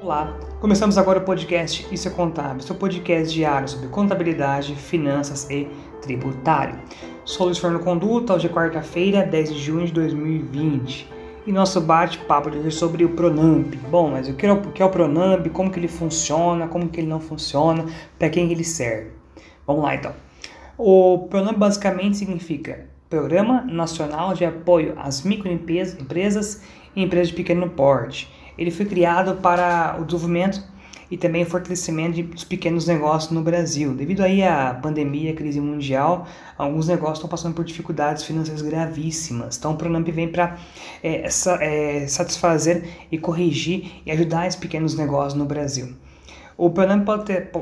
Olá, começamos agora o podcast Isso é Contábil, seu podcast diário sobre contabilidade, finanças e tributário. Sou Luiz Fernando Conduta, hoje é quarta-feira, 10 de junho de 2020. E nosso bate-papo de hoje é sobre o Pronamp. Bom, mas o que é o, que é o Pronamp, como que ele funciona, como que ele não funciona, para quem ele serve. Vamos lá então. O Pronamp basicamente significa Programa Nacional de Apoio às Microempresas e Empresas de Pequeno Porte ele foi criado para o desenvolvimento e também o fortalecimento dos pequenos negócios no Brasil. Devido aí à pandemia, à crise mundial, alguns negócios estão passando por dificuldades financeiras gravíssimas. Então, o Pronamp vem para é, é, satisfazer e corrigir e ajudar esses pequenos negócios no Brasil. O Pronamp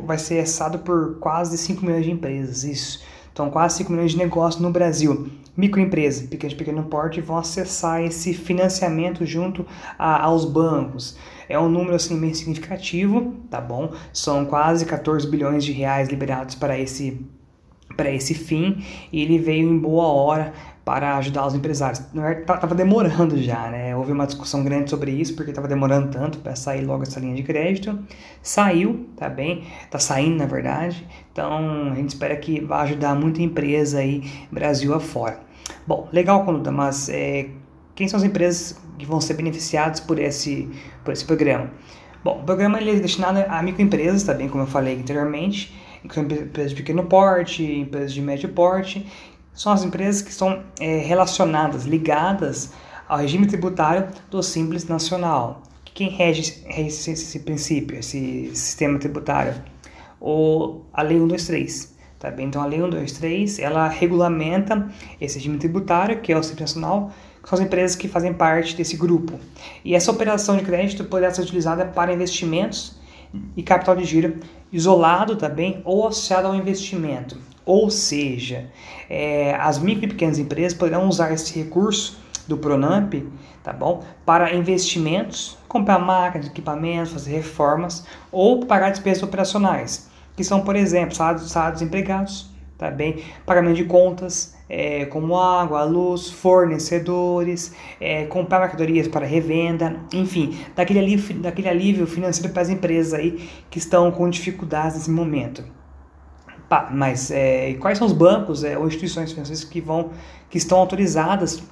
vai ser acessado por quase 5 milhões de empresas, isso. Então, quase 5 milhões de negócios no Brasil. Microempresas, pequeno de pequeno porte, vão acessar esse financiamento junto a, aos bancos. É um número assim bem significativo, tá bom? São quase 14 bilhões de reais liberados para esse para esse fim e ele veio em boa hora para ajudar os empresários. Estava demorando já, né? Houve uma discussão grande sobre isso, porque estava demorando tanto para sair logo essa linha de crédito. Saiu, tá bem? Está saindo, na verdade. Então, a gente espera que vá ajudar muita empresa aí, Brasil afora. Bom, legal, Conduta, mas é, quem são as empresas que vão ser beneficiadas por esse, por esse programa? Bom, o programa ele é destinado a microempresas, tá bem? Como eu falei anteriormente, empresas de pequeno porte, empresas de médio porte, são as empresas que estão é, relacionadas, ligadas ao regime tributário do Simples Nacional. Quem rege, rege esse, esse, princípio, esse sistema tributário? O, a Lei 123. Tá bem? Então, a Lei 123, ela regulamenta esse regime tributário, que é o Simples Nacional, que são as empresas que fazem parte desse grupo. E essa operação de crédito poderá ser utilizada para investimentos e capital de giro isolado também ou associado ao investimento. Ou seja, é, as micro e pequenas empresas poderão usar esse recurso do Pronamp, tá bom? Para investimentos, comprar máquinas, equipamentos, fazer reformas ou pagar despesas operacionais, que são, por exemplo, salários, salários empregados, tá bem? Pagamento de contas, é, como água, luz, fornecedores, é, comprar mercadorias para revenda, enfim, daquele alívio, daquele alívio financeiro para as empresas aí que estão com dificuldades nesse momento. Pá, mas é, quais são os bancos é, ou instituições financeiras que vão que estão autorizadas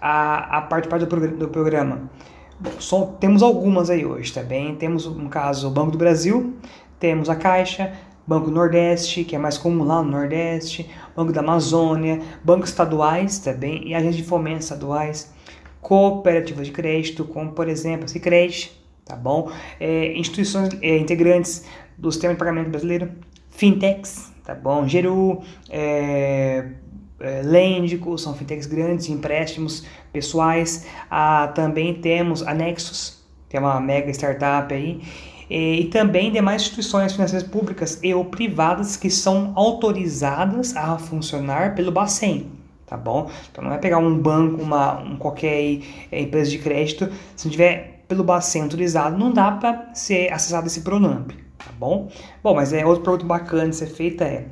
a, a participar do, do programa? Bom, só, temos algumas aí hoje, tá? Temos, no caso, o Banco do Brasil, temos a Caixa, Banco Nordeste, que é mais comum lá no Nordeste, Banco da Amazônia, bancos estaduais também tá e agências de fomento estaduais, cooperativas de crédito, como por exemplo a Cicred, tá bom? É, instituições é, integrantes do sistema de pagamento brasileiro, fintechs, tá bom? Geru, é, é, são fintechs grandes, empréstimos pessoais. Ah, também temos a Nexus, que é uma mega startup aí. E, e também demais instituições financeiras públicas e ou privadas que são autorizadas a funcionar pelo Bacen, tá bom? Então não é pegar um banco, uma um qualquer é, empresa de crédito, se não tiver pelo Bacen autorizado, não dá para ser acessado esse Pronamp tá bom? Bom, mas é outro produto bacana de ser feita é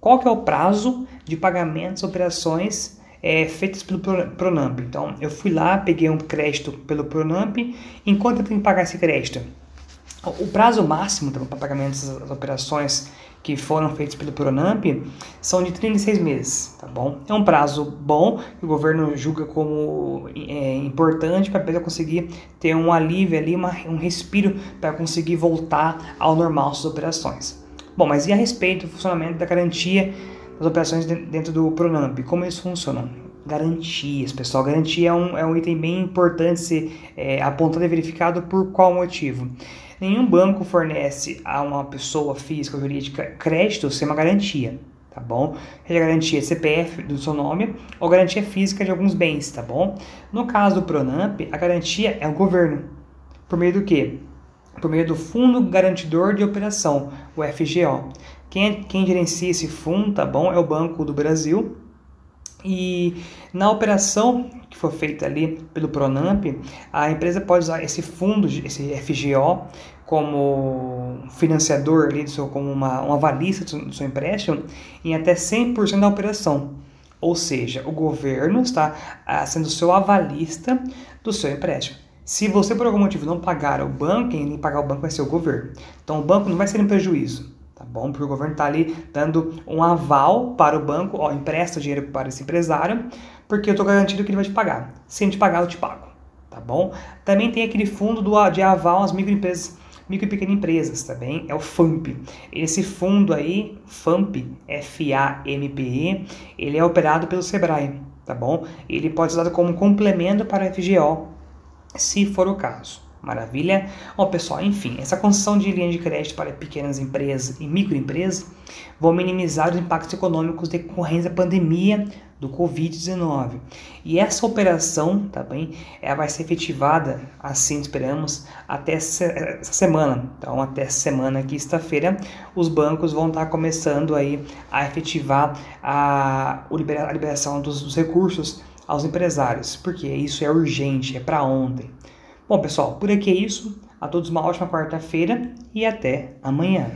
qual que é o prazo de pagamentos operações é, feitas pelo Pronamp. Então, eu fui lá, peguei um crédito pelo Pronamp, enquanto eu tenho que pagar esse crédito? O prazo máximo para pagamento dessas operações que foram feitos pelo Pronamp são de 36 meses, tá bom? É um prazo bom que o governo julga como é, importante para a empresa conseguir ter um alívio ali, uma, um respiro para conseguir voltar ao normal suas operações. Bom, mas e a respeito do funcionamento da garantia das operações dentro do Pronamp? Como eles funcionam? Garantias, pessoal. Garantia é um, é um item bem importante ser é, apontado e verificado por qual motivo? Nenhum banco fornece a uma pessoa física ou jurídica crédito sem uma garantia, tá bom? Seja garantia CPF do seu nome ou garantia física de alguns bens, tá bom? No caso do Pronamp, a garantia é o governo. Por meio do quê? Por meio do Fundo Garantidor de Operação, o FGO. Quem, quem gerencia esse fundo, tá bom? É o Banco do Brasil, e na operação que foi feita ali pelo Pronamp, a empresa pode usar esse fundo, esse FGO, como financiador ali como uma, uma avalista do seu, empréstimo em até 100% da operação. Ou seja, o governo está ah, sendo seu avalista do seu empréstimo. Se você por algum motivo não pagar o banco, quem pagar o banco vai ser o governo. Então o banco não vai ser um prejuízo, bom? Porque o governo está ali dando um aval para o banco, ó, empresta dinheiro para esse empresário, porque eu estou garantido que ele vai te pagar. Se ele te pagar, eu te pago, tá bom? Também tem aquele fundo do, de aval às microempresas micro e pequenas empresas, tá é o FAMP. Esse fundo aí, FAMP, F-A-M-P-E, ele é operado pelo Sebrae, tá bom? Ele pode ser usado como complemento para o FGO, se for o caso. Maravilha? Bom, pessoal, enfim, essa concessão de linha de crédito para pequenas empresas e microempresas vão minimizar os impactos econômicos decorrentes da pandemia do Covid-19. E essa operação, tá bem, ela vai ser efetivada, assim esperamos, até essa semana. Então, até semana, quinta-feira, os bancos vão estar começando aí a efetivar a, a liberação dos, dos recursos aos empresários, porque isso é urgente, é para ontem. Bom, pessoal, por aqui é isso. A todos uma ótima quarta-feira e até amanhã.